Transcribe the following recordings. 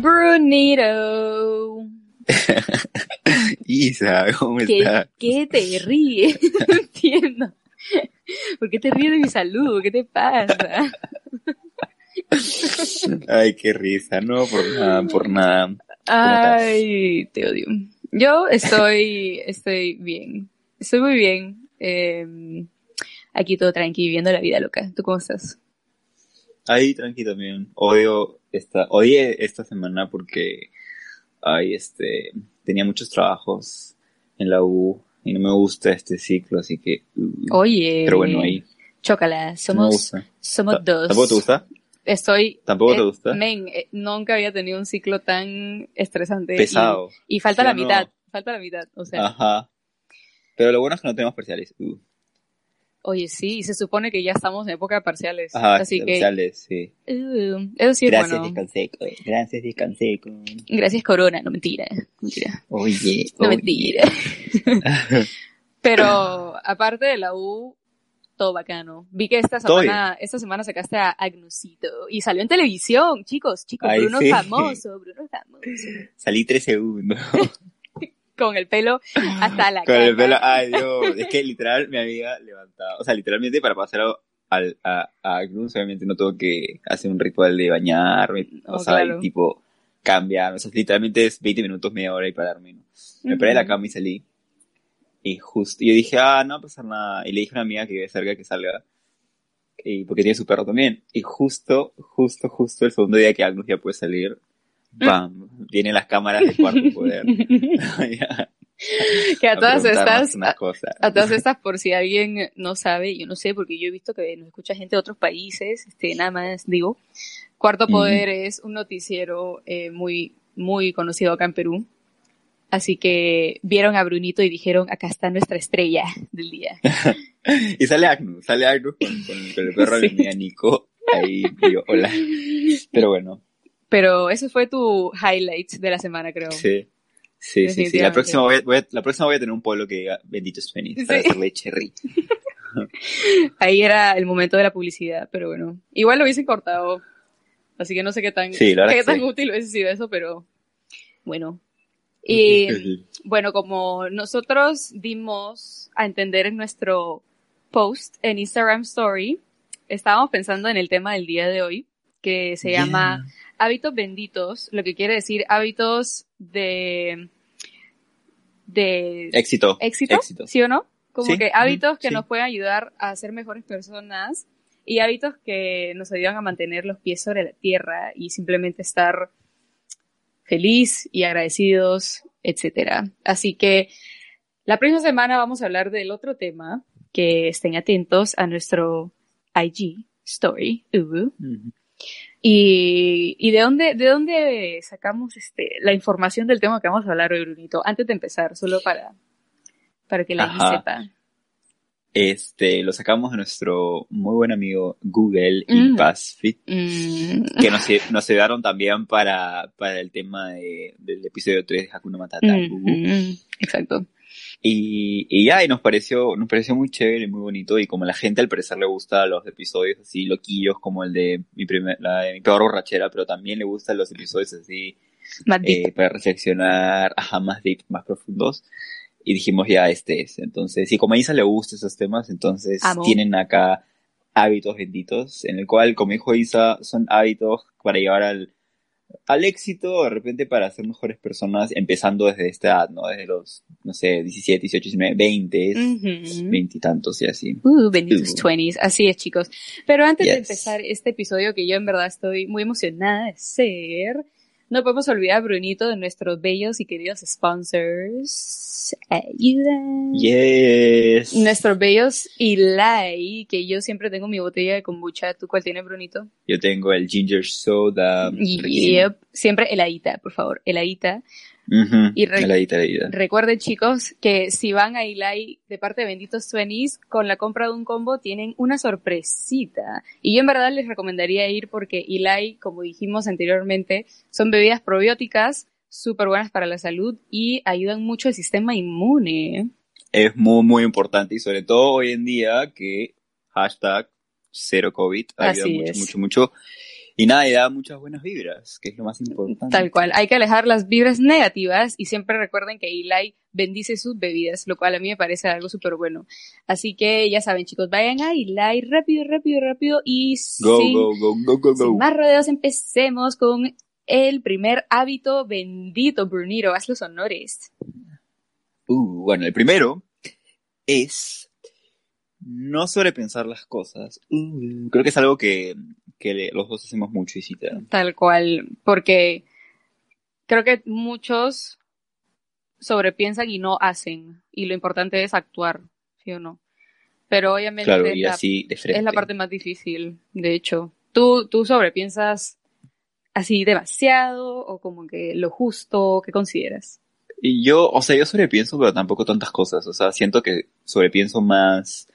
Brunito. Isa, ¿cómo ¿Qué, estás? ¿Qué te ríes? No entiendo. ¿Por qué te ríes de mi salud? ¿Qué te pasa? Ay, qué risa, no, por nada, por nada. Ay, te odio. Yo estoy, estoy bien. Estoy muy bien. Eh, aquí todo tranqui, viviendo la vida loca. ¿Tú cómo estás? Ahí, tranqui también. Odio esta, odié esta semana porque, ay, este, tenía muchos trabajos en la U y no me gusta este ciclo, así que, uh, Oye. pero bueno, ahí, Chócala, no somos, gusta. somos dos. ¿Tampoco te gusta? Estoy. ¿Tampoco te eh, gusta? Men, eh, nunca había tenido un ciclo tan estresante. Pesado. Y, falta ¿Sí la no? mitad. Falta la mitad. O sea, Ajá. Pero lo bueno es que no tenemos parciales. Uh. Oye, sí, y se supone que ya estamos en época de parciales. Ajá, así que. parciales, sí. uh, eso sí es Gracias, bueno. descansé. Gracias, descansé. Gracias, Corona. No mentira. Mentira. Oye, No oye. mentira. Pero aparte de la U, todo bacano. Vi que esta semana, esta semana sacaste a Agnusito y salió en televisión, chicos, chicos, Ay, Bruno sí. famoso, Bruno famoso. Salí tres segundos. Con el pelo hasta la Con el caca. pelo, ay Dios, es que literal me había levantado, o sea, literalmente para pasar al, a, a Agnus, obviamente no tengo que hacer un ritual de bañarme, o Oh, sea, claro. y tipo cambiar, o sea, literalmente es 20 minutos, media hora y pararme, ¿no? Me paré de la cama y salí, y justo, yo dije, ah, no va a pasar nada, y le dije a una amiga que salga, que salga, y porque tiene su perro también, y justo, justo, justo el segundo día que Agnus ya puede salir, ¡bam! Vienen las cámaras de cuarto poder. Que a todas estas, a, todas estas, por si alguien no sabe, yo no sé, porque yo he visto que nos escucha gente de otros países, este, nada más digo, Cuarto. Poder es un noticiero eh, muy, muy conocido acá en Perú. Así que vieron a Brunito y dijeron, acá está nuestra estrella del día. Y sale Agnus, sale Agnus con, con- con el perro de Sí. mi amiga Nico. Ahí, yo, hola. Pero bueno, Pero eso fue tu highlight de la semana, creo. sí. Sí, sí, sí. La próxima voy a, voy a- la próxima voy a tener un pueblo que diga bendito Spanish para Sí. hacerle cherry. Ahí era el momento de la publicidad, pero bueno. Igual lo hubiesen cortado. Así que no sé qué tan, Sí, qué tan sí. útil hubiese sido eso, pero bueno. Y bueno, como nosotros dimos a entender en nuestro post en Instagram Story, estábamos pensando en el tema del día de hoy, que se llama hábitos benditos, lo que quiere decir hábitos de, de Éxito. éxito, Éxito. ¿sí o no? Como Sí, que hábitos que sí. nos pueden ayudar a ser mejores personas y hábitos que nos ayudan a mantener los pies sobre la tierra y simplemente estar feliz y agradecidos, etcétera. Así que la próxima semana vamos a hablar del otro tema, que estén atentos a nuestro IG story. uh. Y, y de dónde, de dónde sacamos este, la información del tema que vamos a hablar hoy, Brunito, antes de empezar, solo para, para que la gente sepa. Este, lo sacamos de nuestro muy buen amigo Google y Mm. BuzzFeed, Mm, que nos, nos ayudaron también para, para el tema de- del episodio 3 de Hakuna Matata. mm, mm, exacto. Y, y ya, y nos pareció, nos pareció muy chévere, muy bonito, y como a la gente al parecer le gusta los episodios así loquillos, como el de mi primer, la de mi peor borrachera, pero también le gustan los episodios así, eh, para reflexionar, ajá, más deep, más profundos. Y dijimos ya, este es. Entonces, y como a Isa le gustan esos temas, entonces Amo. tienen acá hábitos benditos, en el cual, como dijo Isa, son hábitos para llevar al, al éxito, de repente para ser mejores personas, empezando desde esta edad, ¿no? Desde los, no sé, 17, 18, 19, 20, Ujú. 20 y tantos y así. Uh, benditos Uh. 20s. Así es, chicos. Pero antes de Yes. empezar este episodio, que yo en verdad estoy muy emocionada de ser, no podemos olvidar, Brunito, de nuestros bellos y queridos sponsors. Ayuda. Yes. Nuestros bellos Eli, que yo siempre tengo mi botella de kombucha. ¿Tú cuál tienes, Brunito? Yo tengo el ginger soda. Yep. Siempre heladita, por favor, heladita. Y recuerden chicos que si van a Eli de parte de Benditos Twenties con la compra de un combo tienen una sorpresita. Y yo en verdad les recomendaría ir porque Eli, como dijimos anteriormente, son bebidas probióticas súper buenas para la salud y ayudan mucho al sistema inmune. Es muy, muy importante y sobre todo hoy en día que hashtag cero COVID ayuda mucho, mucho, mucho y nada, y da muchas buenas vibras, que es lo más importante. Tal cual, hay que alejar las vibras negativas y siempre recuerden que Eli bendice sus bebidas, lo cual a mí me parece algo súper bueno. Así que ya saben chicos, vayan a Eli rápido, rápido, rápido y sin, más rodeos empecemos con el primer hábito bendito, Bruniro, haz los honores. Uh, bueno, el primero es no sobrepensar las cosas. Uh, creo que es algo que que los dos hacemos mucho, Isita. Tal cual, porque creo que muchos sobrepiensan y no hacen, y lo importante es actuar, ¿sí o no? Pero obviamente es, la, parte más difícil, de hecho. ¿Tú, ¿Tú sobrepiensas así demasiado o como que lo justo? ¿Qué consideras? Y yo, o sea, yo sobrepienso, pero tampoco tantas cosas. O sea, siento que sobrepienso más,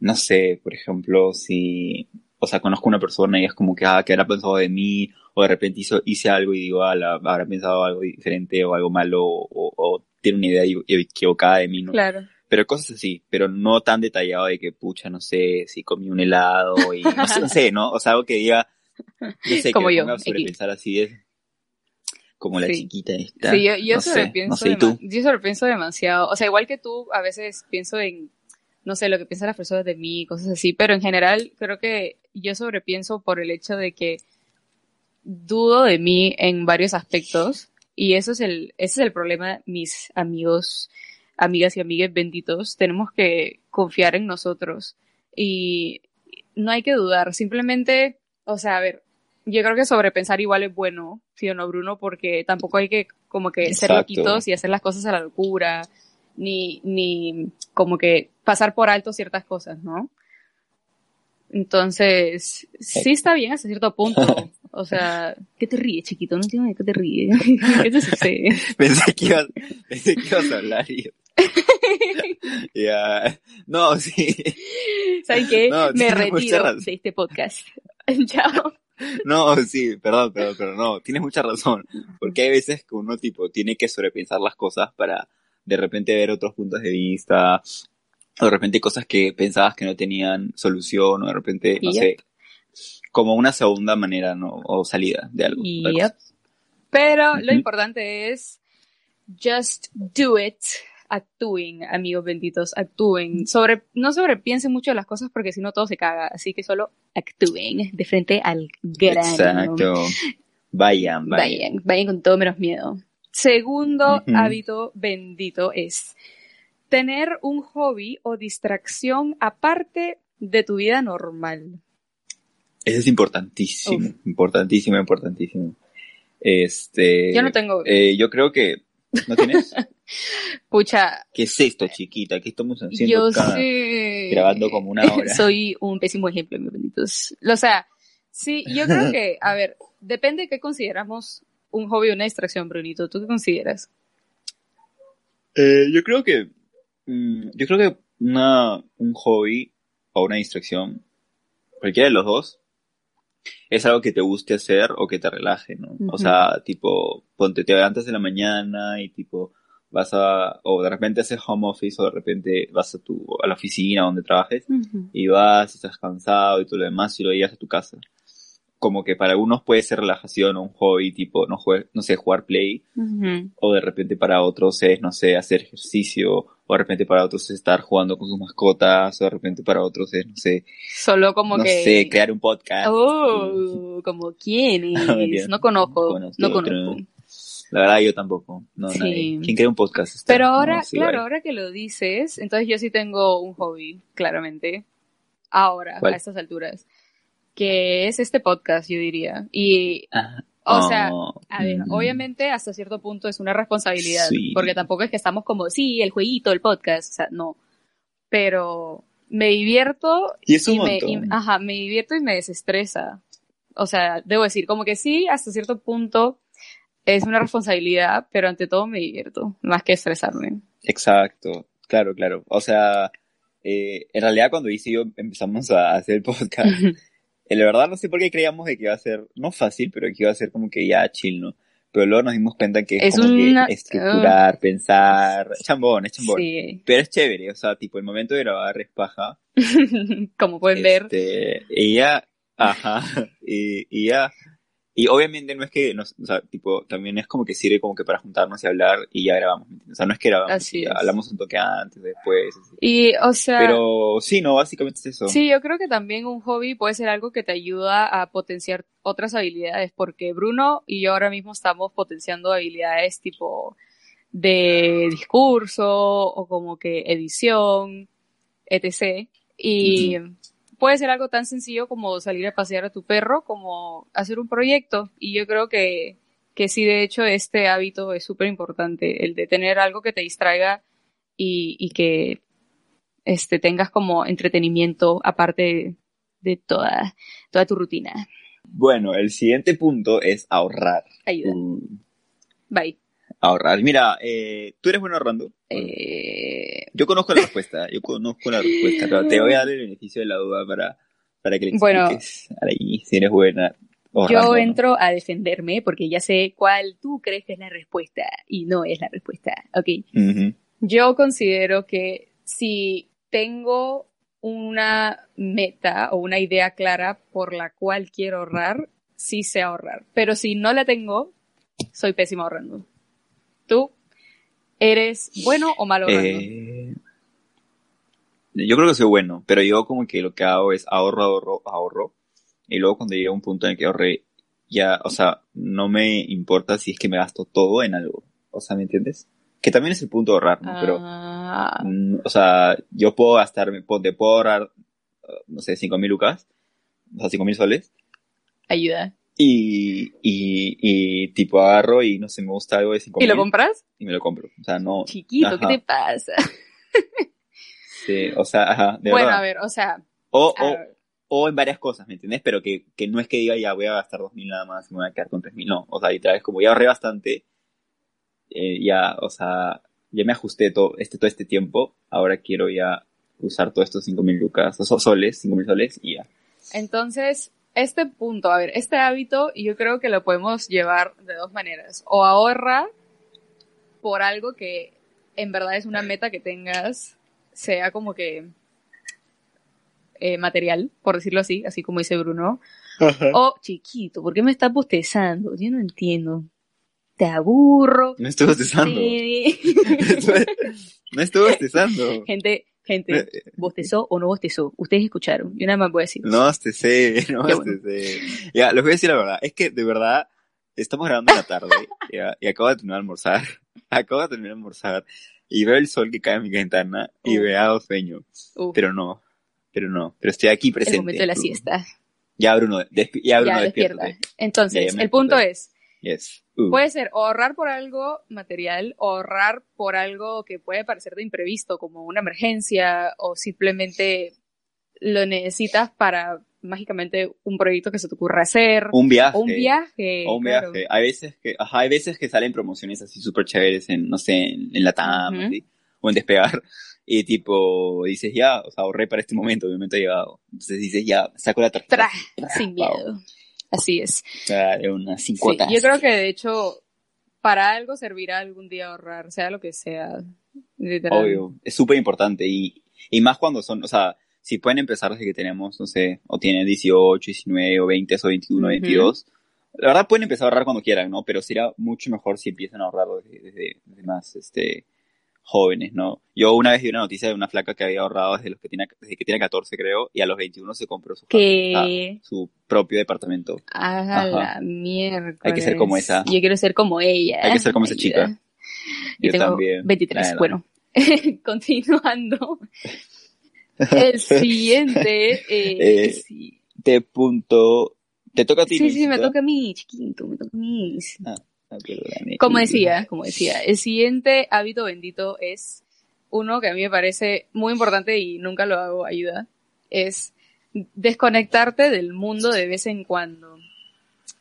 no sé, por ejemplo, si o sea, conozco una persona y es como que, ah, que habrá pensado de mí, o de repente hizo, hice algo y digo, ah, la, habrá pensado algo diferente o algo malo, o, tiene una idea equivocada de mí, ¿no? Claro. Pero cosas así, pero no tan detallado de que, pucha, no sé, si comí un helado y no sé, no O sea, algo que diga, no sé, como que yo, me sobrepensar así es como la chiquita esta. Sí, yo, yo sobrepienso, yo sobrepienso demasiado. O sea, igual que tú, a veces pienso en no sé, lo que piensan las personas de mí, cosas así, pero en general creo que yo sobrepienso por el hecho de que dudo de mí en varios aspectos y eso es el, ese es el problema, mis amigos, amigas y amigues benditos, tenemos que confiar en nosotros y no hay que dudar, simplemente, o sea, a ver, yo creo que sobrepensar igual es bueno, ¿sí o no, Bruno? Porque tampoco hay que como que ser loquitos y hacer las cosas a la locura, ni, ni como que pasar por alto ciertas cosas, ¿no? Entonces, sí está bien hasta cierto punto. O sea, ¿qué te ríes, chiquito? No entiendo de qué te ríes. ¿Qué te sucede? pensé, que ibas, pensé que ibas a hablar y Ya. No, sí. ¿Saben qué? Me retiro de este podcast. Chao. No, sí, perdón, perdón, pero no, tienes mucha razón. Porque hay veces que uno, tipo, tiene que sobrepensar las cosas para de repente ver otros puntos de vista, o de repente cosas que pensabas que no tenían solución, o de repente, no sé, como una segunda manera, ¿no? O salida de algo. Pero lo importante es just do it. Actúen, amigos benditos, actúen. Sobre, no sobrepiensen mucho las cosas porque si no todo se caga. Así que solo actúen de frente al grano. Exacto. Vayan, vayan. Vayan, vayan con todo menos miedo. Segundo hábito bendito es tener un hobby o distracción aparte de tu vida normal. Eso es importantísimo, importantísimo, importantísimo. Este. Yo no tengo. Eh, yo creo que. ¿No tienes? Pucha. ¿Qué es esto, chiquita? ¿Qué estamos haciendo yo Grabando como una hora. Soy un pésimo ejemplo, mis benditos. O sea, sí, yo creo que, a ver, depende de qué consideramos un hobby o una distracción, Brunito. ¿Tú qué consideras? Eh, yo creo que. Mm, yo creo que una, un hobby o una distracción, cualquiera de los dos, es algo que te guste hacer o que te relaje, ¿no? O sea, tipo, ponte, te levantas de la mañana y tipo, vas a, o de repente haces home office o de repente vas a tu, a la oficina donde trabajes y vas, estás cansado y todo lo demás y lo llevas a tu casa. Como que para algunos puede ser relajación o un hobby, tipo, no, no sé, jugar play, o de repente para otros es, no sé, hacer ejercicio, o de repente para otros es estar jugando con sus mascotas, o de repente para otros es, no sé, solo como no sé, crear un podcast. Oh, como quién no, conozco, no conozco. La verdad yo tampoco, no, sí. ¿Quién crea un podcast? Pero ahora, claro, ahora que lo dices, entonces yo sí tengo un hobby, claramente, ahora, a estas alturas que es este podcast, yo diría. Y O sea, ah, a ver, mm. obviamente hasta cierto punto es una responsabilidad, porque tampoco es que estamos como, sí, el jueguito, el podcast, o sea, no. Pero me divierto y, es un me, ajá, me divierto y me desestresa. O sea, debo decir, como que sí, hasta cierto punto es una responsabilidad, pero ante todo me divierto, más que estresarme. Exacto, claro, claro. O sea, eh, en realidad cuando hice yo empezamos a hacer el podcast, la verdad no sé por qué creíamos de que iba a ser, no fácil, pero que iba a ser como que ya chill, ¿no? Pero luego nos dimos cuenta que es, como que estructurar, pensar, es chambón, es chambón. Sí. Pero es chévere, o sea, tipo, el momento de grabar es paja. como pueden ver. Este, y ya, ajá, y, y ya, y obviamente no es que, nos, o sea, tipo, también es como que sirve como que para juntarnos y hablar y ya grabamos, O sea, no es que grabamos, hablamos un toque antes, después. Y, o sea... Pero sí, no, básicamente es eso. Sí, yo creo que también un hobby puede ser algo que te ayuda a potenciar otras habilidades, porque Bruno y yo ahora mismo estamos potenciando habilidades tipo de discurso o como que edición, etc. Y puede ser algo tan sencillo como salir a pasear a tu perro, como hacer un proyecto. Y yo creo que, que sí, de hecho, este hábito es súper importante, el de tener algo que te distraiga y, y que este, tengas como entretenimiento aparte de, toda, toda tu rutina. Bueno, el siguiente punto es ahorrar. Ayuda. Mm. Bye ahorrar. Mira, eh, ¿tú eres bueno ahorrando? Eh... Yo conozco la respuesta, yo conozco la respuesta, pero te voy a dar el beneficio de la duda para, para que le expliques bueno, si eres buena. yo entro a defenderme porque ya sé cuál tú crees que es la respuesta y no es la respuesta, ¿ok? Yo considero que si tengo una meta o una idea clara por la cual quiero ahorrar, sí sé ahorrar. Pero si no la tengo, soy pésimo ahorrando. ¿Tú eres bueno o malo eh, yo creo que soy bueno, pero yo como que lo que hago es ahorro, ahorro, ahorro. Y luego cuando llega un punto en el que ahorré, ya, o sea, no me importa si es que me gasto todo en algo. O sea, ¿me entiendes? Que también es el punto de ahorrar, ¿no? Pero, ah. mm, o sea, yo puedo gastarme, puedo, puedo ahorrar, no sé, cinco mil lucas, o sea, cinco mil soles. Ayuda. Y, y, y tipo agarro y no sé, me gusta algo de 5 ¿Y lo compras? Y me lo compro. O sea, no. Chiquito, ¿qué te pasa? sí, o sea, ajá. De bueno, a ver, o sea. O, o, o, en varias cosas, ¿me entiendes? Pero que, que no es que diga ya voy a gastar 2.000 nada más y me voy a quedar con 3.000. No, o sea, literal es como ya ahorré bastante. Eh, ya, o sea, ya me ajusté todo este, todo este tiempo. Ahora quiero ya usar todos estos 5.000 lucas, o soles, 5.000 soles y ya. Entonces, este punto, a ver, este hábito yo creo que lo podemos llevar de dos maneras. O ahorra por algo que en verdad es una meta que tengas, sea como que eh, material, por decirlo así, así como dice Bruno. O chiquito, ¿por qué me estás bostezando? Yo no entiendo. Te aburro. Me estoy bostezando. me estoy bostezando. Gente, Gente, eh, eh, ¿bostezó o no bostezó? Ustedes escucharon. Yo nada más voy a decir. No bostecé, no bostecé. Ya, les voy a decir la verdad. Es que, de verdad, estamos grabando en la tarde y acabo de terminar de almorzar. acabo de terminar de almorzar y veo el sol que cae en mi ventana y veo sueño. Pero no, pero no. Pero estoy aquí presente. El momento de la siesta. Ya, Bruno, ya, Bruno ya, despierta. Entonces, el punto es, Yes. Uh. Puede ser ahorrar por algo material, o ahorrar por algo que puede parecer de imprevisto, como una emergencia, o simplemente lo necesitas para mágicamente un proyecto que se te ocurra hacer. Un viaje. un viaje. O un viaje. Hay veces que, ajá, hay veces que salen promociones así súper chéveres en, no sé, en, la TAM, o en Despegar. Y tipo, dices ya, o sea, ahorré para este momento, momento ha llegado. Entonces dices ya, saco la tarjeta. sin miedo. Así es. O sea, una sí, yo creo que de hecho, para algo servirá algún día ahorrar, sea lo que sea. Obvio, es súper importante y, y más cuando son, o sea, si pueden empezar desde que tenemos, no sé, o tienen 18, 19 o 20 o 21, 22, la verdad pueden empezar a ahorrar cuando quieran, ¿no? Pero sería mucho mejor si empiezan a ahorrar desde, desde más, este, jóvenes, ¿no? Yo una vez vi una noticia de una flaca que había ahorrado desde, los que, tiene, desde que tiene 14, creo, y a los 21 se compró su, su propio departamento. Ah, la mierda. Hay que ser como esa. Yo quiero ser como ella. Hay que ser como esa chica. Yo, tengo también. 23. Bueno, continuando. El siguiente. Eh, eh, punto Te toca a ti. Sí, sí, me toca a mí, chiquito, me toca a mí. Ah como decía, como decía, el siguiente hábito bendito es uno que a mí me parece muy importante y nunca lo hago, ayuda, es desconectarte del mundo de vez en cuando.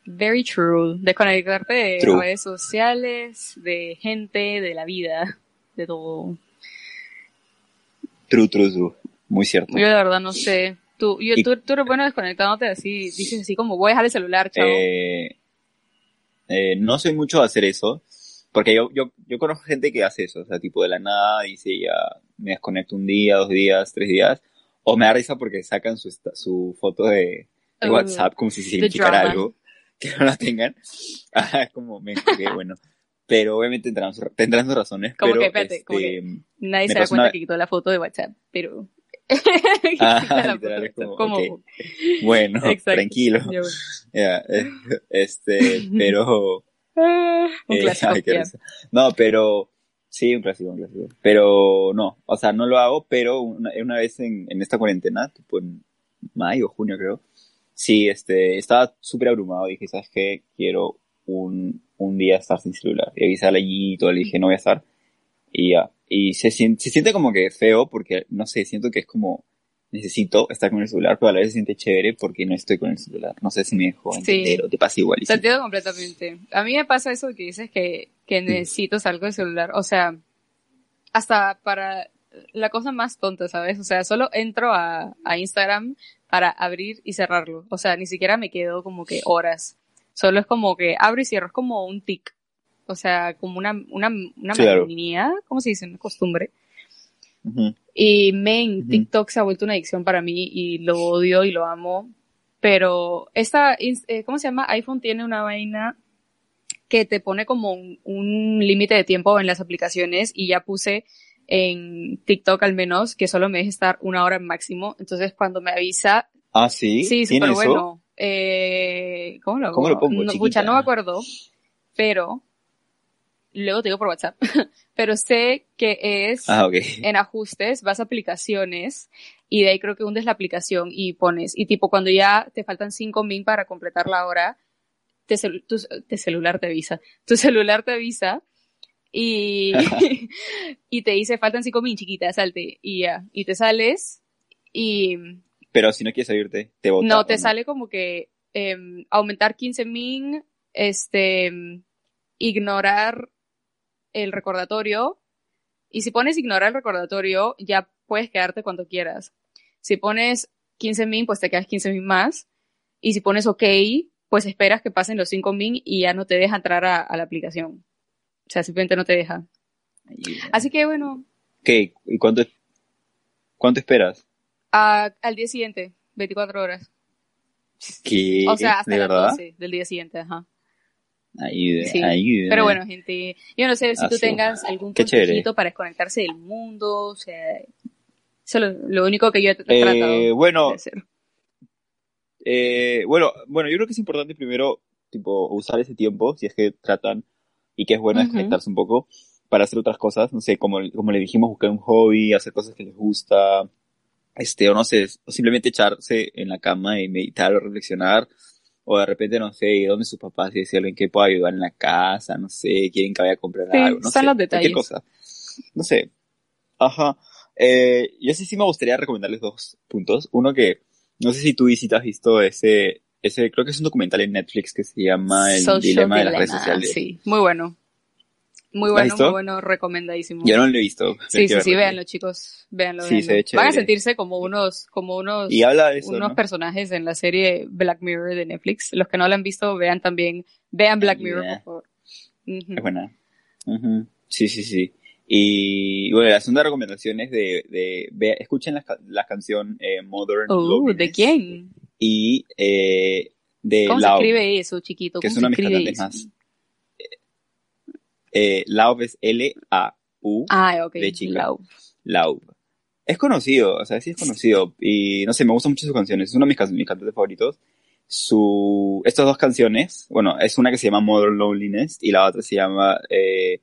Very true. Desconectarte de redes sociales, de gente, de la vida, de todo. True, true, true. Muy cierto. Yo de verdad no sé. Tú, yo, tú, tú, eres bueno desconectándote así, dices así como voy a dejar el celular, chavo. Eh, eh, no soy mucho de hacer eso, porque yo, yo, yo conozco gente que hace eso, o sea, tipo de la nada, dice ya me desconecto un día, dos días, tres días, o me da risa porque sacan su, su foto de, de oh, WhatsApp como si significara algo, que no la tengan. Ah, es como, me que bueno. Pero obviamente tendrán, tendrán sus razones. Como pero, que, espérate, este, como que nadie se da cuenta que quitó la foto de WhatsApp, pero... ah, literal, es como, bueno, tranquilo. Yeah, este, pero... Ah, un eh, clásico. no, pero Sí, un clásico, un clásico. Pero no, o sea, no lo hago, pero una, una vez en, en, esta cuarentena, tipo en mayo, junio creo, sí, este, estaba súper abrumado dije, ¿sabes qué? Quiero un, un día estar sin celular. Y avisarle allí y todo, le dije, no voy a estar. Y ya. Y se, se siente como que feo porque, no sé, siento que es como, necesito estar con el celular, pero a la vez se siente chévere porque no estoy con el celular. No sé si me dejo entender o te pasa igual. Te entiendo completamente. A mí me pasa eso que dices que, que necesito algo del celular. O sea, hasta para la cosa más tonta, ¿sabes? O sea, solo entro a, a Instagram para abrir y cerrarlo. O sea, ni siquiera me quedo como que horas. Solo es como que abro y cierro, es como un tic. O sea, como una, una, una ¿cómo se dice? Una costumbre. Y main, TikTok se ha vuelto una adicción para mí y lo odio y lo amo. Pero esta, eh, ¿cómo se llama? iPhone tiene una vaina que te pone como un, límite de tiempo en las aplicaciones y ya puse en TikTok al menos que solo me deje estar una hora máximo. Entonces cuando me avisa... Ah, sí. Sí, súper bueno. Eh, ¿Cómo lo ¿Cómo lo pongo? No, no me acuerdo, pero luego te digo por WhatsApp, pero sé que es ah, en ajustes, vas a aplicaciones y de ahí creo que hundes la aplicación y pones, y tipo cuando ya te faltan 5 min para completar la hora, te, tu, celular te avisa, tu celular te avisa y, y te dice faltan 5 min chiquita, salte y ya, y te sales y... Pero si no quieres salirte, te bota. No, te sale como que em, aumentar 15 min, este, ignorar el recordatorio y si pones ignorar el recordatorio, ya puedes quedarte cuando quieras. Si pones 15 min, pues te quedas 15 min más. Y si pones OK, pues esperas que pasen los 5 min y ya no te deja entrar a, la aplicación. O sea, simplemente no te deja. Así que bueno. ¿Qué? ¿Y cuánto, cuánto esperas? al día siguiente, 24 horas. ¿Qué? O sea, hasta las 12 del día siguiente, ajá. Ayuda, sí. Pero bueno, gente, yo no sé si tú tengas algún consejito para desconectarse del mundo, o sea, eso es lo, único que yo he eh, tratado bueno, de hacer. Eh, bueno, bueno, yo creo que es importante primero, tipo, usar ese tiempo, si es que tratan, y que es bueno desconectarse un poco, para hacer otras cosas, no sé, como, como le dijimos, buscar un hobby, hacer cosas que les gusta, este, o no sé, o simplemente echarse en la cama y meditar o reflexionar, o de repente, no sé, dónde sus papás y decirle en qué puedo ayudar en la casa, no sé, quieren que vaya a comprar algo, no sé, los detalles. cosa. No sé. Ajá. Eh, yo sí sí me gustaría recomendarles dos puntos. Uno que, no sé si tú visitas has visto ese, ese, creo que es un documental en Netflix que se llama El Dilema de las redes sociales. Sí, muy bueno. Muy bueno, muy bueno, recomendadísimo. Yo no lo he visto. Sí, sí, sí, véanlo, chicos, véanlo. Sí, Van a sentirse como unos, como unos, y habla de eso, unos personajes en la serie Black Mirror de Netflix. Los que no lo han visto, vean también, vean Black Mirror, por favor. Es buena. Sí, sí, sí. Y bueno, la segunda recomendación es de, de, escuchen la, la canción eh, Modern oh, ¿de quién? Y eh, de ¿Cómo se escribe eso, chiquito? Que es una de mis cantantes más eh, Laub es L-A-U. Ah, ok. De chica. Laub. Es conocido, o sea, sí es conocido. Y no sé, me gustan mucho sus canciones. Es uno de mis, cantantes favoritos. Su, estas dos canciones, bueno, es una que se llama Modern Loneliness y la otra se llama eh,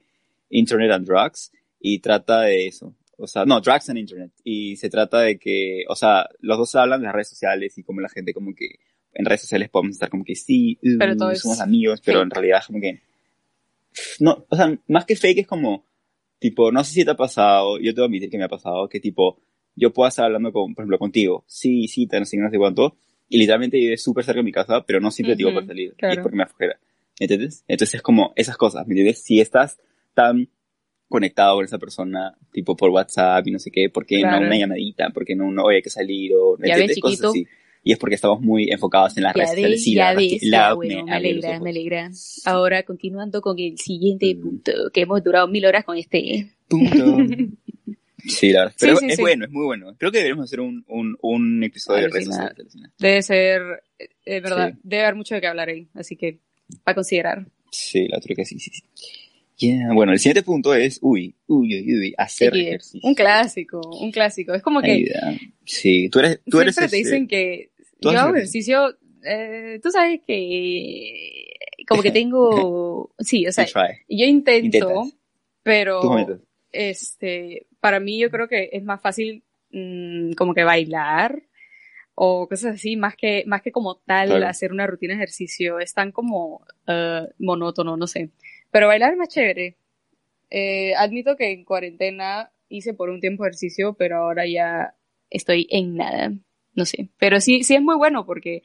Internet and Drugs y trata de eso. O sea, no, Drugs and Internet. Y se trata de que, o sea, los dos hablan de las redes sociales y cómo la gente como que en redes sociales podemos estar como que sí, uh, somos amigos, pero en realidad como que, no, o sea, más que fake es como, tipo, no sé si te ha pasado, yo te voy a admitir que me ha pasado, que tipo, yo puedo estar hablando con, por ejemplo, contigo, sí, sí, no sé, no sé cuánto, y literalmente vive súper cerca de mi casa, pero no siempre digo por salir, y es porque me afujera. ¿Entiendes? Entonces es como esas cosas, ¿me entiendes? Si estás tan conectado con esa persona, tipo por WhatsApp y no sé qué, ¿por qué no una llamadita? ¿Por qué no, no hay que salir? O, ya ves, chiquito. Y es porque estamos muy enfocados en las redes sociales. Ya ves, la, bueno, me, alegra, me alegra. Ahora, continuando con el siguiente mm. punto, que hemos durado mil horas con este. Punto. Sí, la verdad. Pero es bueno, es muy bueno. Creo que deberíamos hacer un, un, un episodio de redes sociales. Debe ser, es eh, verdad, debe haber mucho de qué hablar ahí, así que, para considerar. Sí, la creo que sí, sí, sí. Bueno, el siguiente punto es, uy, uy, uy, uy hacer ejercicio. Un clásico, un clásico. Es como que... Sí, tú eres... Tú siempre te dicen que yo hago ejercicio, eh, tú sabes que como que tengo... Sí, o sea, yo intento, pero... Este, para mí yo creo que es más fácil mm, como que bailar o cosas así, más que, más que como tal hacer una rutina de ejercicio. Es tan como uh, monótono, no sé. Pero bailar es más chévere. Eh, admito que en cuarentena hice por un tiempo ejercicio, pero ahora ya estoy en nada. No sé. Pero sí, sí es muy bueno porque,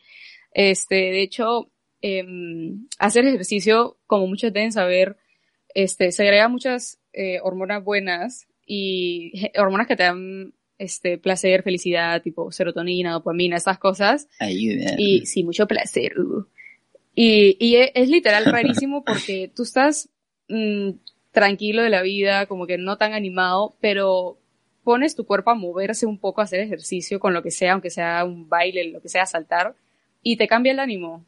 este, de hecho, em, hacer ejercicio, como muchos deben saber, este, se agrega muchas eh, hormonas buenas y hormonas que te dan este placer, felicidad, tipo serotonina, dopamina, esas cosas. Ayuda. Y sí, mucho placer. Uh. Y, y e, es, literal rarísimo porque tú estás mm, tranquilo de la vida, como que no tan animado, pero pones tu cuerpo a moverse un poco, a hacer ejercicio con lo que sea, aunque sea un baile, lo que sea, saltar, y te cambia el ánimo.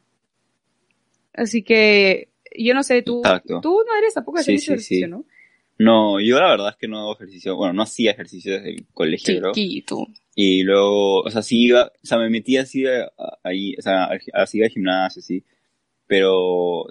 Así que, yo no sé, tú, tú no eres tampoco hacer ejercicio, ¿no? No, yo la verdad es que no hago ejercicio, bueno, no hacía ejercicio desde el colegio. Chiquito. Y luego, o sea, sí iba, o sea, me metí así ahí, o sea, así al gimnasio, sí pero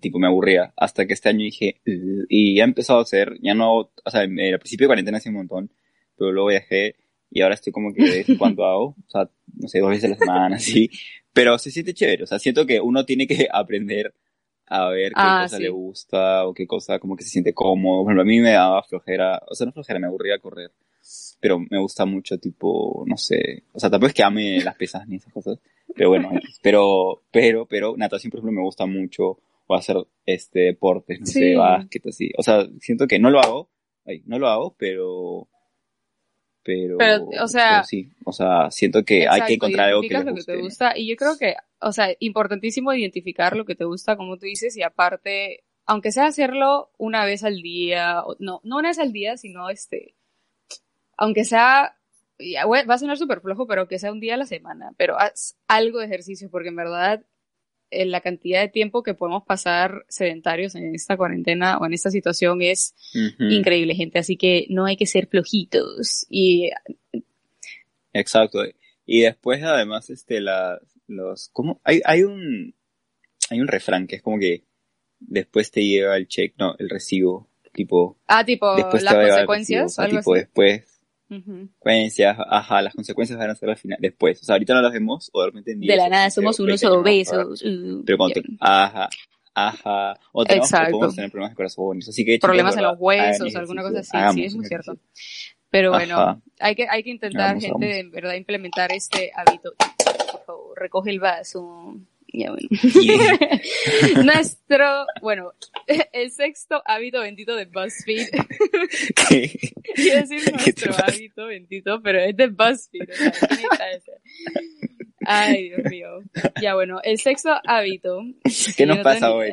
tipo me aburría. Hasta que este año dije y ya he empezado a hacer ya no o sea al principio de cuarentena hacía un montón pero luego viajé y ahora estoy como que de vez en cuando hago o sea no sé dos veces a la semana así pero se siente chévere o sea siento que uno tiene que aprender a ver qué ah, cosa le gusta o qué cosa como que se siente cómodo. Por ejemplo a mí me daba flojera o sea no flojera me aburría correr pero me gusta mucho tipo no sé o sea tampoco es que ame las pesas ni esas cosas pero bueno, pero, pero, pero natación, por ejemplo, me gusta mucho o hacer este deportes, no sé, básquet, así. O sea, siento que no lo hago, ay, no lo hago, pero, pero, o sea, sí, o sea, siento que hay que encontrar algo que, lo que te gusta y yo creo que, o sea, importantísimo identificar lo que te gusta, como tú dices, y aparte, aunque sea hacerlo una vez al día, no, no una vez al día, sino este, aunque sea va a sonar súper flojo, pero que sea un día a la semana, pero haz algo de ejercicio, porque en verdad eh, la cantidad de tiempo que podemos pasar sedentarios en esta cuarentena o en esta situación es increíble, gente. Así que no hay que ser flojitos. Y... Exacto. Y después, además, este, la, los, ¿cómo? Hay, hay un, hay un refrán que es como que después te lleva el check, no, el recibo, tipo. Ah, tipo, las consecuencias, algo tipo, después consecuencias, ajá, las consecuencias van a ser al final, después. O sea, ahorita no las vemos, o de repente De la nada, somos unos obesos. Uh, pero cuando ajá, ajá, o, tenemos, podemos tener problemas de corazón, así que... Problemas en los huesos, alguna cosa así, sí, es muy cierto. Pero bueno, hay que, hay que intentar, gente, en verdad, implementar este hábito. Por favor, recoge el vaso. Ya bueno. Nuestro, bueno, el sexto hábito bendito de BuzzFeed. ¿Qué? Quiero decir nuestro hábito bendito, pero es de BuzzFeed. Ay, Dios mío. Ya bueno, el sexto hábito. ¿Qué nos pasa hoy?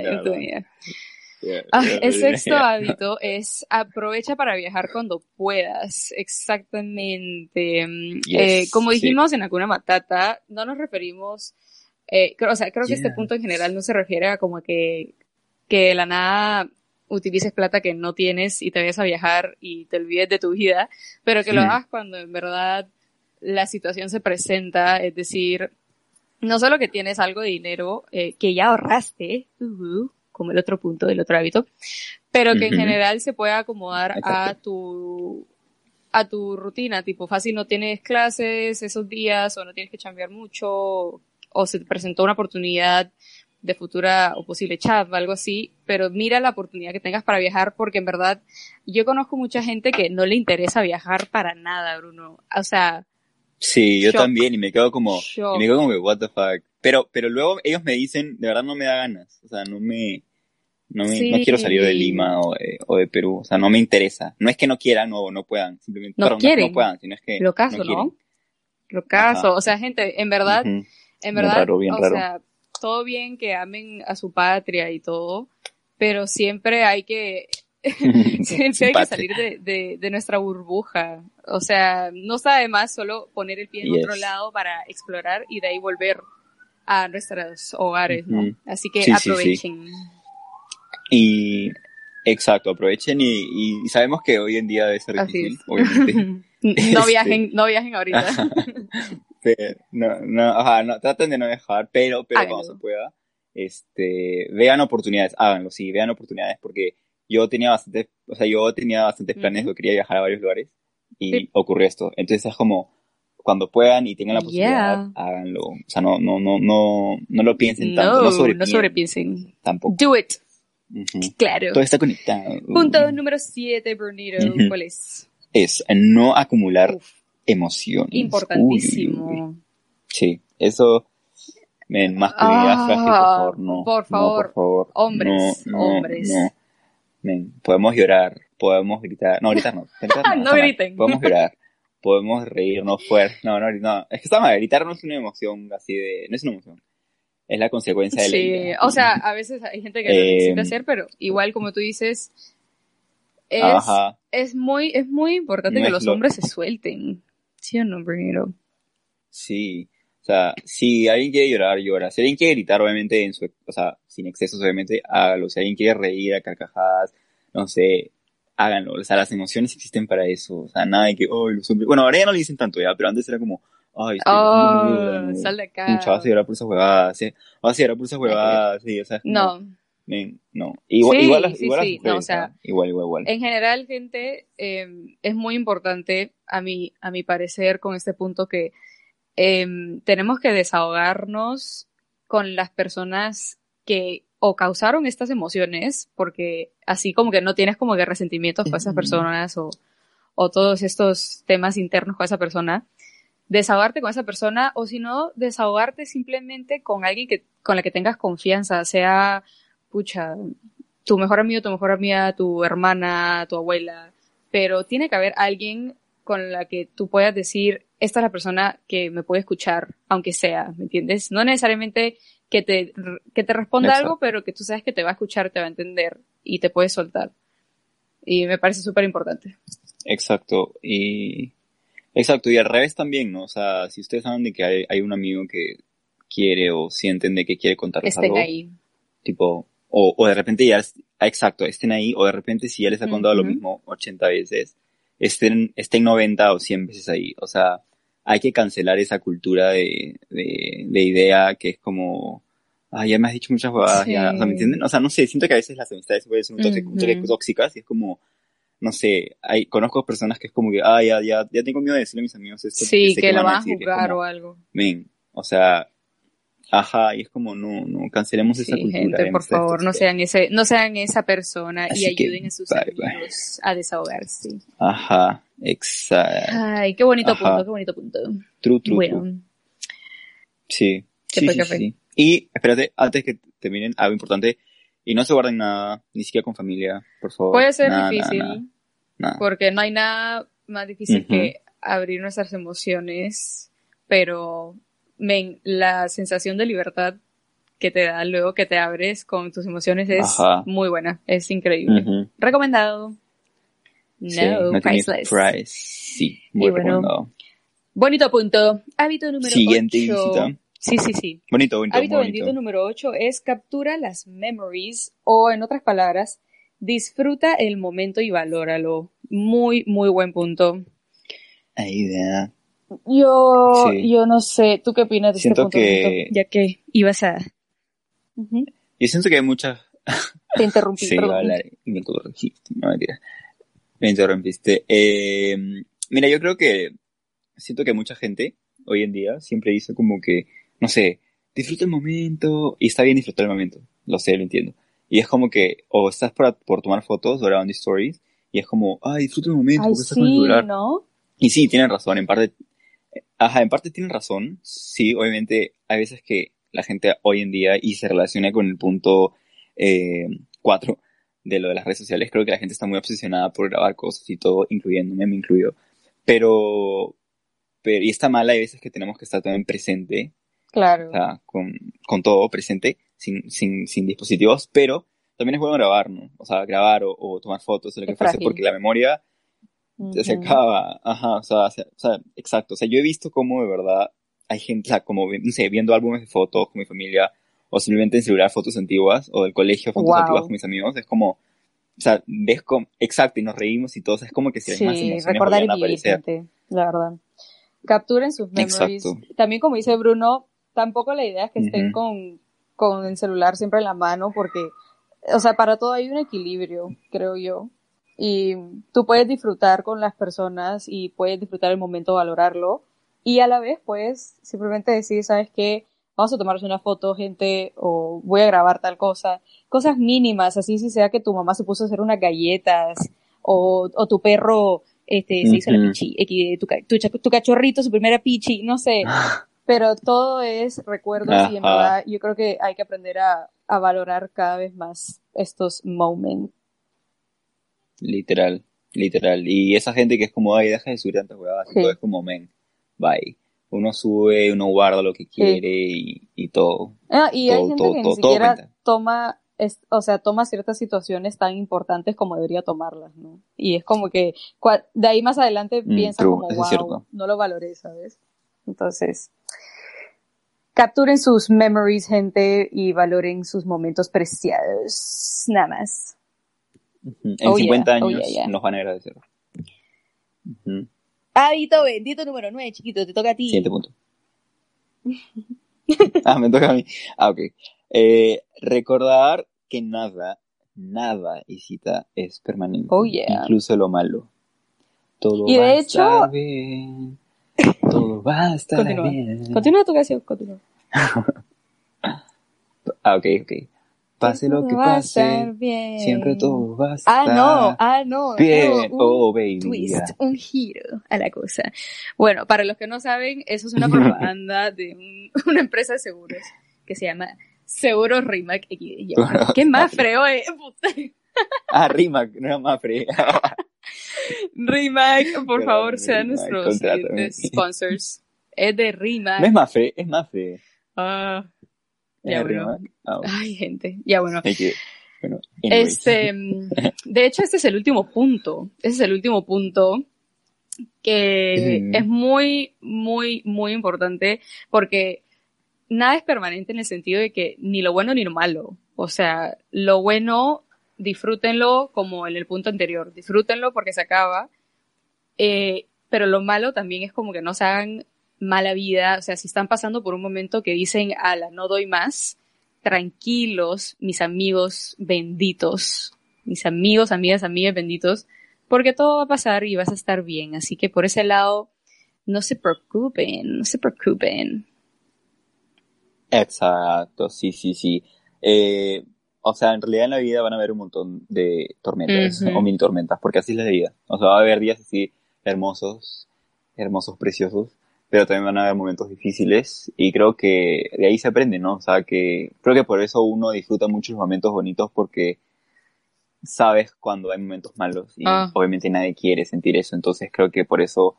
Ah, el sexto hábito es aprovecha para viajar cuando puedas. Exactamente. eh, como dijimos en alguna Matata, no nos referimos eh, o sea, creo que este punto en general no se refiere a como que, que la nada utilices plata que no tienes y te vayas a viajar y te olvides de tu vida, pero que lo hagas cuando en verdad la situación se presenta, es decir, no solo que tienes algo de dinero eh, que ya ahorraste, como el otro punto del otro hábito, pero que en general se pueda acomodar a tu a tu rutina, tipo fácil no tienes clases esos días o no tienes que cambiar mucho, o se te presentó una oportunidad de futura o posible chat o algo así, pero mira la oportunidad que tengas para viajar porque en verdad yo conozco mucha gente que no le interesa viajar para nada, Bruno. O sea... Sí, yo también y me quedo como, y me quedo como, what the fuck. Pero, pero luego ellos me dicen, de verdad no me da ganas, o sea, no me, no, me, no quiero salir de Lima o de, o de, Perú, o sea, no me interesa. No es que no quieran o no puedan, simplemente no, quieren. no puedan, sino es que Lo caso, ¿no? Lo caso, o sea, gente, en verdad, en verdad, o sea, todo bien que amen a su patria y todo, pero siempre hay que, siempre hay que salir de, de, nuestra burbuja. O sea, no está de más solo poner el pie en otro lado para explorar y de ahí volver a nuestros hogares, ¿no? Así que aprovechen. Y exacto, aprovechen y, sabemos que hoy en día debe ser difícil, obviamente. no este, viajen, no viajen ahorita. No, no, no, traten de no dejar, pero, pero cuando se pueda, este, vean oportunidades, háganlo, sí, vean oportunidades, porque yo tenía bastantes, o sea, yo tenía bastantes planes, yo quería viajar a varios lugares, y ocurrió esto. Entonces es como, cuando puedan y tengan la posibilidad, háganlo. O sea, no, no, no, no, no lo piensen tanto, no sobrepiensen. Tampoco. Do it. Claro. Todo está conectado. Punto número 7, Bernito. ¿Cuál es? Es no acumular emociones. Importantísimo. Sí, eso. Men, masculinidad ah, frágil, por favor, no. Por favor, por favor. Hombres, hombres. Men, podemos llorar, podemos gritar. No, gritar no. no, griten. Podemos llorar, podemos reírnos fuerte. No, no, no. Es que está mal, gritar no es una emoción así de. No es una emoción. Es la consecuencia de la Sí, o sea, a veces hay gente que lo necesita em, hacer, pero igual como tú dices, es, es muy, es muy importante que los hombres se suelten. ¿Sí o no, Brunito? Sí. O sea, si alguien quiere llorar, llora. Si alguien quiere gritar, obviamente, en su, o sea, sin excesos, obviamente, hágalo. Si alguien quiere reír a carcajadas, no sé, háganlo. O sea, las emociones existen para eso. O sea, nada de que, oh, los hombres. Bueno, ahora ya no le dicen tanto ya, pero antes era como, ay, oh, sal de acá. Mucha, vas a llorar por esas huevadas. ¿sí? Vas a llorar por esas huevadas. Sí, o sea, no no. Igual, igual, igual, o sea, igual, igual, igual. En general, gente, em, es muy importante, a mi, a mi parecer, con este punto que em, tenemos que desahogarnos con las personas que o causaron estas emociones, porque así como que no tienes como que resentimientos con esas personas o, o todos estos temas internos con esa persona, desahogarte con esa persona o si no, desahogarte simplemente con alguien que, con la que tengas confianza, sea pucha, tu mejor amigo, tu mejor amiga, tu hermana, tu abuela, pero tiene que haber alguien con la que tú puedas decir, esta es la persona que me puede escuchar, aunque sea, ¿me entiendes? No necesariamente que te, que te responda algo, pero que tú sabes que te va a escuchar, te va a entender y te puede soltar. Y me parece súper importante. Exacto. Y, exacto. Y al revés también, ¿no? O sea, si ustedes saben de que hay, hay un amigo que quiere o sienten de que quiere contarles Estén algo. ahí. Tipo, o, o de repente ya, exacto, estén ahí, o de repente si ya les ha contado lo mismo 80 veces, estén, estén 90 o 100 veces ahí. O sea, hay que cancelar esa cultura de, de, de idea que es como, ah, ya me has dicho muchas jugadas, ya, o sea, ¿me entienden? O sea, no sé, siento que a veces las amistades pueden ser muy tóxicas y es como, no sé, hay, conozco personas que es como que, ah, ya, ya, ya tengo miedo de decirle a mis amigos esto. Sí, que, lo van a juzgar o algo. Men, o sea, Ajá, y es como, no, no, cancelemos esa cultura. gente, por favor, no sean ese, no sean esa persona y ayuden a sus amigos a desahogarse. Ajá, exacto. Ay, qué bonito punto, qué bonito punto. True, true, bueno. Sí. Sí, sí, sí, Y, espérate, antes que terminen, algo importante, y no se guarden nada, ni siquiera con familia, por favor. Puede ser difícil, porque no hay nada más difícil que abrir nuestras emociones, pero la sensación de libertad que te da luego que te abres con tus emociones es muy buena, es increíble. Recomendado. No, priceless. Price. Sí, muy recomendado. Bonito punto. Hábito número Siguiente 8. Sí, sí, sí. Bonito, bonito. Hábito bonito. número 8 es captura las memories o en otras palabras, disfruta el momento y valóralo. Muy, muy buen punto. Ahí idea. Yo, yo no sé, ¿tú qué opinas de este siento este punto? Que... Ya que ibas a... Yo siento que hay muchas... Te interrumpí, sí, perdón. me corregiste, no mentira. Me interrumpiste. Eh, mira, yo creo que siento que mucha gente hoy en día siempre dice como que, no sé, disfruta el momento, y está bien disfrutar el momento, lo sé, lo entiendo. Y es como que, o estás por, por tomar fotos o grabando stories, y es como, ay, disfruta el momento, porque estás con el celular. ¿no? Y sí, tienen razón, en parte, ajá, en parte tienen razón. Sí, obviamente hay veces que la gente hoy en día y se relaciona con el punto 4 eh, de lo de las redes sociales. Creo que la gente está muy obsesionada por grabar cosas y todo, incluyéndome, me incluyo. Pero, pero, y está mal, hay veces que tenemos que estar también presente. Claro. O sea, con, con todo presente, sin, sin, sin dispositivos, pero también es bueno grabar, ¿no? O sea, grabar o, tomar fotos o lo que fuese, porque la memoria se acaba. Ajá, o sea, o sea, exacto. O sea, yo he visto cómo de verdad hay gente, o sea, como, no sé, viendo álbumes de fotos con mi familia, o simplemente en celular fotos antiguas, o del colegio fotos antiguas con mis amigos, es como, o sea, ves como, exacto, y nos reímos y todo, es como que si hay más emociones recordar a aparecer. la verdad. Capturen sus memories. También como dice Bruno, tampoco la idea es que estén con, con el celular siempre en la mano, porque, o sea, para todo hay un equilibrio, creo yo. Y tú puedes disfrutar con las personas y puedes disfrutar el momento, valorarlo, y a la vez, pues, simplemente decir, ¿sabes qué? Vamos a tomarnos una foto, gente, o voy a grabar tal cosa. Cosas mínimas, así si sea que tu mamá se puso a hacer unas galletas, o, o tu perro, este, se hizo la pichi, tu, tu, tu, cachorrito, su primera pichi, no sé. Pero todo es recuerdos y en verdad yo creo que hay que aprender a, a valorar cada vez más estos momentos. Literal, literal. Y esa gente que es como, ay, deja de subir tantas huevadas, todo es como, men, bye. Uno sube, uno guarda lo que quiere y, todo. Ah, y hay gente que ni siquiera toma, o sea, toma ciertas situaciones tan importantes como debería tomarlas, ¿no? Y es como que de ahí más adelante mm, piensa como, wow, no lo valoré, ¿sabes? Entonces, capturen sus memories, gente, y valoren sus momentos preciados. Nada más. En 50 años nos van a agradecer. Hábito bendito número 9, chiquito, te toca a ti. Siguiente punto. ah, me toca a mí. Ah, ok. Eh, recordar que nada, nada, Isita, es permanente. Oh, yeah. Incluso lo malo. Todo y va de a hecho... estar bien. Todo va a estar bien. Continúa tu canción, continúa. ah, ok, ok. Pase lo que pase, siempre todo va a estar Ah, no, ah, no. Bien, un oh, baby. Twist, un giro a la cosa. Bueno, para los que no saben, eso es una propaganda de una empresa de seguros que se llama Seguros Rimac XD. ¿Qué más freo es? ah, Rimac, no más freo. Rimac, por favor, sean nuestros sponsors. Es de Rimac. No es más freo, es más freo. Ah. Ya bueno. Ah, Ay, gente. Ya bueno. este, de hecho, este es el último punto. Este es el último punto que es muy, muy, muy importante porque nada es permanente en el sentido de que ni lo bueno ni lo malo. O sea, lo bueno, disfrútenlo como en el punto anterior. Disfrútenlo porque se acaba. Eh, pero lo malo también es como que no se hagan mala vida, o sea, si están pasando por un momento que dicen, ala, no doy más, tranquilos, mis amigos benditos, mis amigos, amigas, amigas benditos, porque todo va a pasar y vas a estar bien. Así que por ese lado, no se preocupen, no se preocupen. Exacto, sí, sí, sí. Eh, o sea, en realidad en la vida van a haber un montón de tormentas o mil tormentas, porque así es la vida. O sea, va a haber días así hermosos, hermosos, preciosos, pero también van a haber momentos difíciles y creo que de ahí se aprende, ¿no? O sea, que creo que por eso uno disfruta mucho los momentos bonitos porque sabes cuando hay momentos malos y ah. obviamente nadie quiere sentir eso, entonces creo que por eso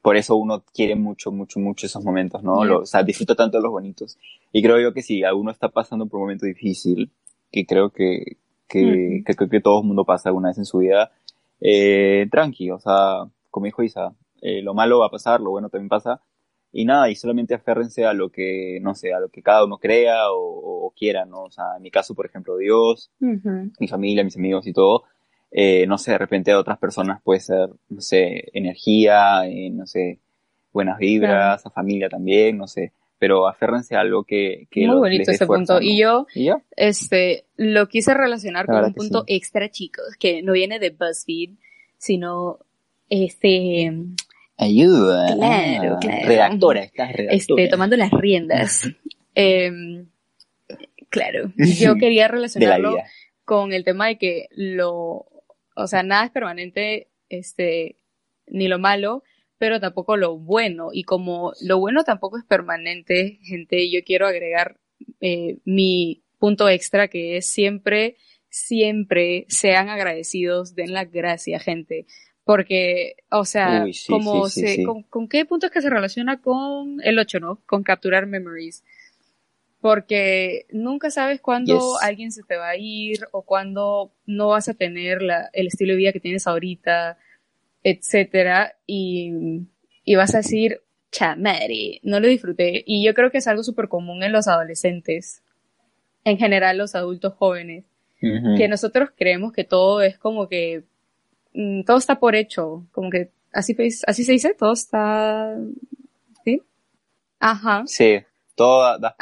por eso uno quiere mucho, mucho, mucho esos momentos, ¿no? o sea, disfruta tanto de los bonitos. Y creo yo que si alguno está pasando por un momento difícil, que creo que, que, creo que todo el mundo pasa alguna vez en su vida, eh, tranqui, o sea, como dijo Isa, eh, lo malo va a pasar, lo bueno también pasa, y nada, y solamente aférrense a lo que, no sé, a lo que cada uno crea o, quiera, ¿no? O sea, en mi caso, por ejemplo, Dios, mi familia, mis amigos y todo, eh, no sé, de repente a otras personas puede ser, no sé, energía, eh, no sé, buenas vibras, a familia también, no sé, pero aférrense a algo que... que Muy bonito ese punto. Y yo, este, lo quise relacionar con un punto extra, chicos, que no viene de BuzzFeed, sino, este, Ayuda. Claro, claro. Redactora, estás redactora. Este, tomando las riendas. Em, claro, yo quería relacionarlo con el tema de que lo, o sea, nada es permanente, este, ni lo malo, pero tampoco lo bueno. Y como lo bueno tampoco es permanente, gente, yo quiero agregar eh, mi punto extra que es siempre, siempre sean agradecidos, den la gracia, gente. Porque, o sea, como se, Con, qué punto es que se relaciona con el 8, no? Con capturar memories. Porque nunca sabes cuándo alguien se te va a ir o cuándo no vas a tener la, el estilo de vida que tienes ahorita, etcétera. Y, y vas a decir, chamari, no lo disfruté. Y yo creo que es algo súper común en los adolescentes, en general los adultos jóvenes, que nosotros creemos que todo es como que todo está por hecho, como que así, así se dice, todo está, ¿sí? Ajá. Sí, todo das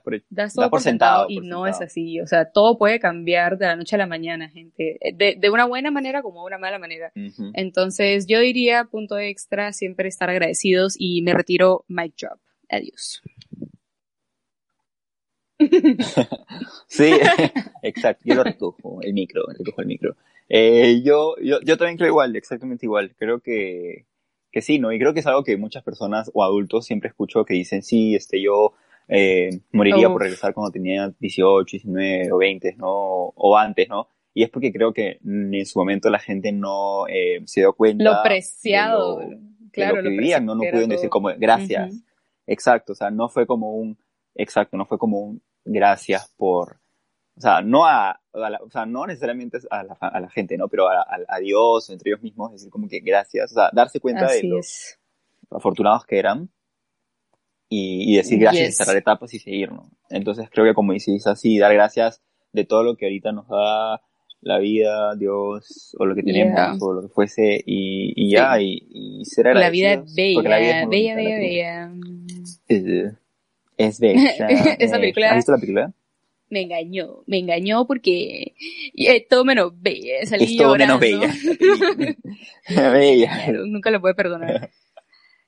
por, das por, sentado, y no es así, o sea, todo puede cambiar de la noche a la mañana, gente, de, de una buena manera como de una mala manera. Entonces, yo diría, punto extra, siempre estar agradecidos y me retiro, mic drop. Adiós. sí, exacto, yo lo recojo, el micro, recojo el micro. Eh, yo, yo, yo también creo igual, exactamente igual. Creo que, que sí, ¿no? Y creo que es algo que muchas personas o adultos siempre escucho que dicen, sí, este, yo eh, moriría por regresar cuando tenía 18, 19 o 20, ¿no? O antes, ¿no? Y es porque creo que en su momento la gente no eh, se dio cuenta. Lo preciado, claro. lo que vivían, ¿no? No pudieron decir como gracias. Exacto, o sea, no fue como un, exacto, no fue como un gracias por, o sea, no a, o sea, no necesariamente a la, a la gente, ¿no? Pero a, a, Dios, entre ellos mismos, decir como que gracias, o sea, darse cuenta de los afortunados que eran y, y decir gracias, yes. cerrar etapas y seguir, ¿no? Entonces creo que como dices así, dar gracias de todo lo que ahorita nos da la vida, Dios, o lo que tenemos, o lo que fuese, y, y ya, y, y, ser agradecidos. La vida es bella, la vida es bella, bella, bella. Es, es. Esa película. ¿Has visto la película? me engañó, me engañó porque eh, todo menos bella, salí es todo menos bella. bella. Nunca lo puede perdonar.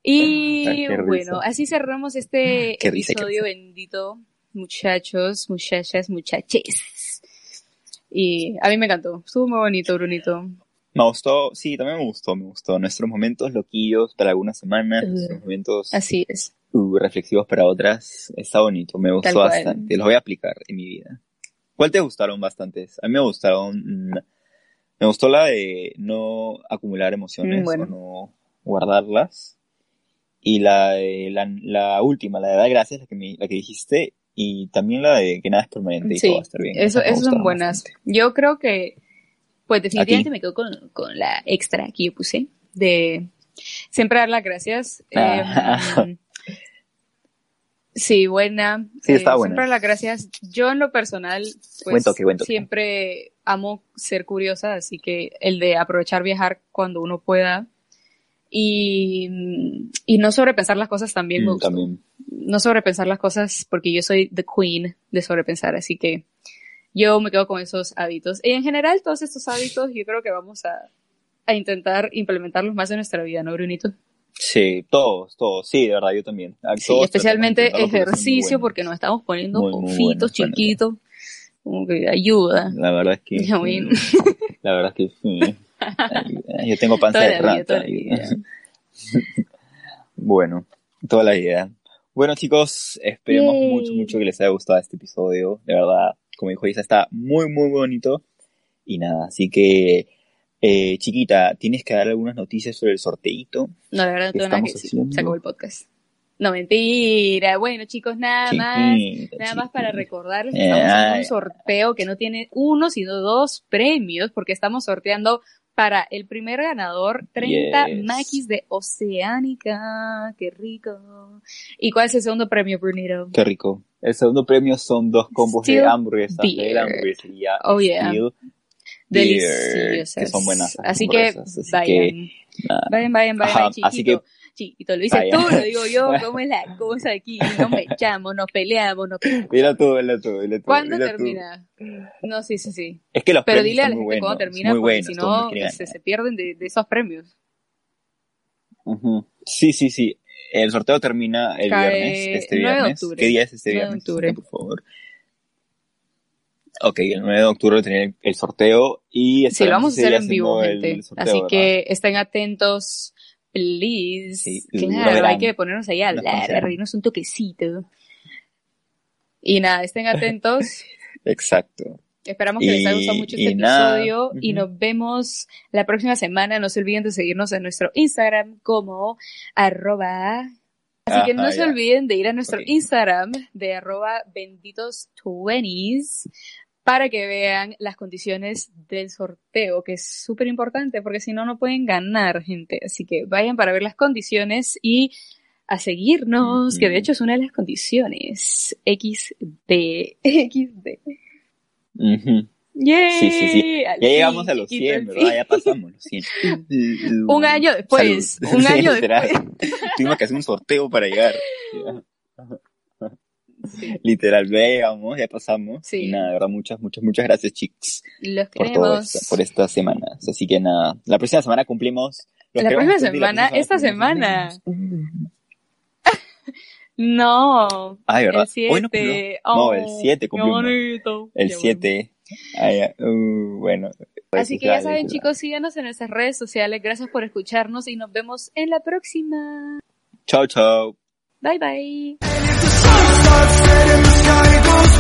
Y bueno, así cerramos este episodio bendito, muchachos, muchachas, muchaches. Y a mí me encantó, estuvo muy bonito, Brunito. Me gustó, sí, también me gustó, me gustó. Nuestros momentos loquillos para algunas semanas, nuestros momentos... Así es reflexivos para otras, está bonito, me gustó bastante, los voy a aplicar en mi vida. ¿Cuál te gustaron bastantes? A mí me gustaron, mm, me gustó la de no acumular emociones mm, o no guardarlas. Y la, de, la, última, la de dar gracias, la que, la que dijiste, y también la de que nada es permanente y todo va a estar bien. Eso, esas son buenas. Yo creo que, pues definitivamente me quedo con, con, la extra que yo puse, de siempre dar las gracias. Ah. Em, Sí, buena. Sí, está eh, buena. Siempre las gracias. Yo en lo personal, pues siempre amo ser curiosa, así que el de aprovechar viajar cuando uno pueda y, y no sobrepensar las cosas también me mm, gusta. También. No sobrepensar las cosas porque yo soy the queen de sobrepensar, así que yo me quedo con esos hábitos. Y en general todos estos hábitos yo creo que vamos a, a intentar implementarlos más en nuestra vida, ¿no, Brunito? Sí, todos, todos, sí, de verdad, yo también. Sí, especialmente ejercicio porque nos estamos poniendo confitos chiquitos, como que ayuda. La verdad es que, la verdad es que sí. Yo tengo panza de rata. bueno, toda la idea. Bueno chicos, esperemos mucho, mucho que les haya gustado este episodio. De verdad, como dijo Isa, está muy, muy bonito. Y nada, así que eh, chiquita, ¿tienes que dar algunas noticias sobre el sorteito? No, la verdad no tengo nada que decir. Se acabó el podcast. No, mentira. Bueno, chicos, nada más. Nada más para recordarles que estamos haciendo un sorteo que no tiene uno, sino dos premios, porque estamos sorteando para el primer ganador 30 maquis de Oceánica. ¡Qué rico! ¿Y cuál es el segundo premio, Brunito? ¡Qué rico! El segundo premio son dos combos de hamburguesas de hamburguesería oh, yeah deliciosas. Que son buenas. Así que vayan. vayan, vayan, vayan, chiquito. Así que, chiquito, lo dices tú, lo digo yo, ¿cómo es la cosa aquí? Nos echamos, nos peleamos, nos Mira tú, mira tú, mira tú. ¿Cuándo termina? No, sí, sí, sí. Es que los Pero dile a la gente cuándo termina, porque si no, se, se, pierden de, de, esos premios. Uh -huh. Sí, sí, sí. el sorteo termina el viernes, este viernes. ¿Qué día es este viernes? octubre. Por favor. Ok, el 9 de octubre tenía el sorteo y Sí, lo vamos a hacer en vivo, gente. Así que estén atentos, please. claro, hay que ponernos ahí a hablar, a reírnos un toquecito. Y nada, estén atentos. Exacto. Esperamos que les haya gustado mucho este episodio y nos vemos la próxima semana. No se olviden de seguirnos en nuestro Instagram como arroba. Así que no se olviden de ir a nuestro Instagram de arroba benditos para que vean las condiciones del sorteo, que es súper importante porque si no, no pueden ganar, gente. Así que vayan para ver las condiciones y a seguirnos, que de hecho es una de las condiciones. XD. XD. Sí, sí, sí. Ya llegamos a los 100, ¿verdad? Ya pasamos los 100. un año después. Un año después. Tuvimos que hacer un sorteo para llegar. Literal, veamos, ya pasamos. Y nada, de verdad, muchas, muchas, muchas gracias, chicos. Los por todo esto, por estas semanas. Así que nada, la próxima semana cumplimos. La próxima semana, esta semana. no. Ay, ¿verdad? El 7. no, el 7 cumplimos. El 7. Uh, bueno. Así que ya saben, chicos, síganos en nuestras redes sociales. Gracias por escucharnos y nos vemos en la próxima. Chao, chao. Bye, bye.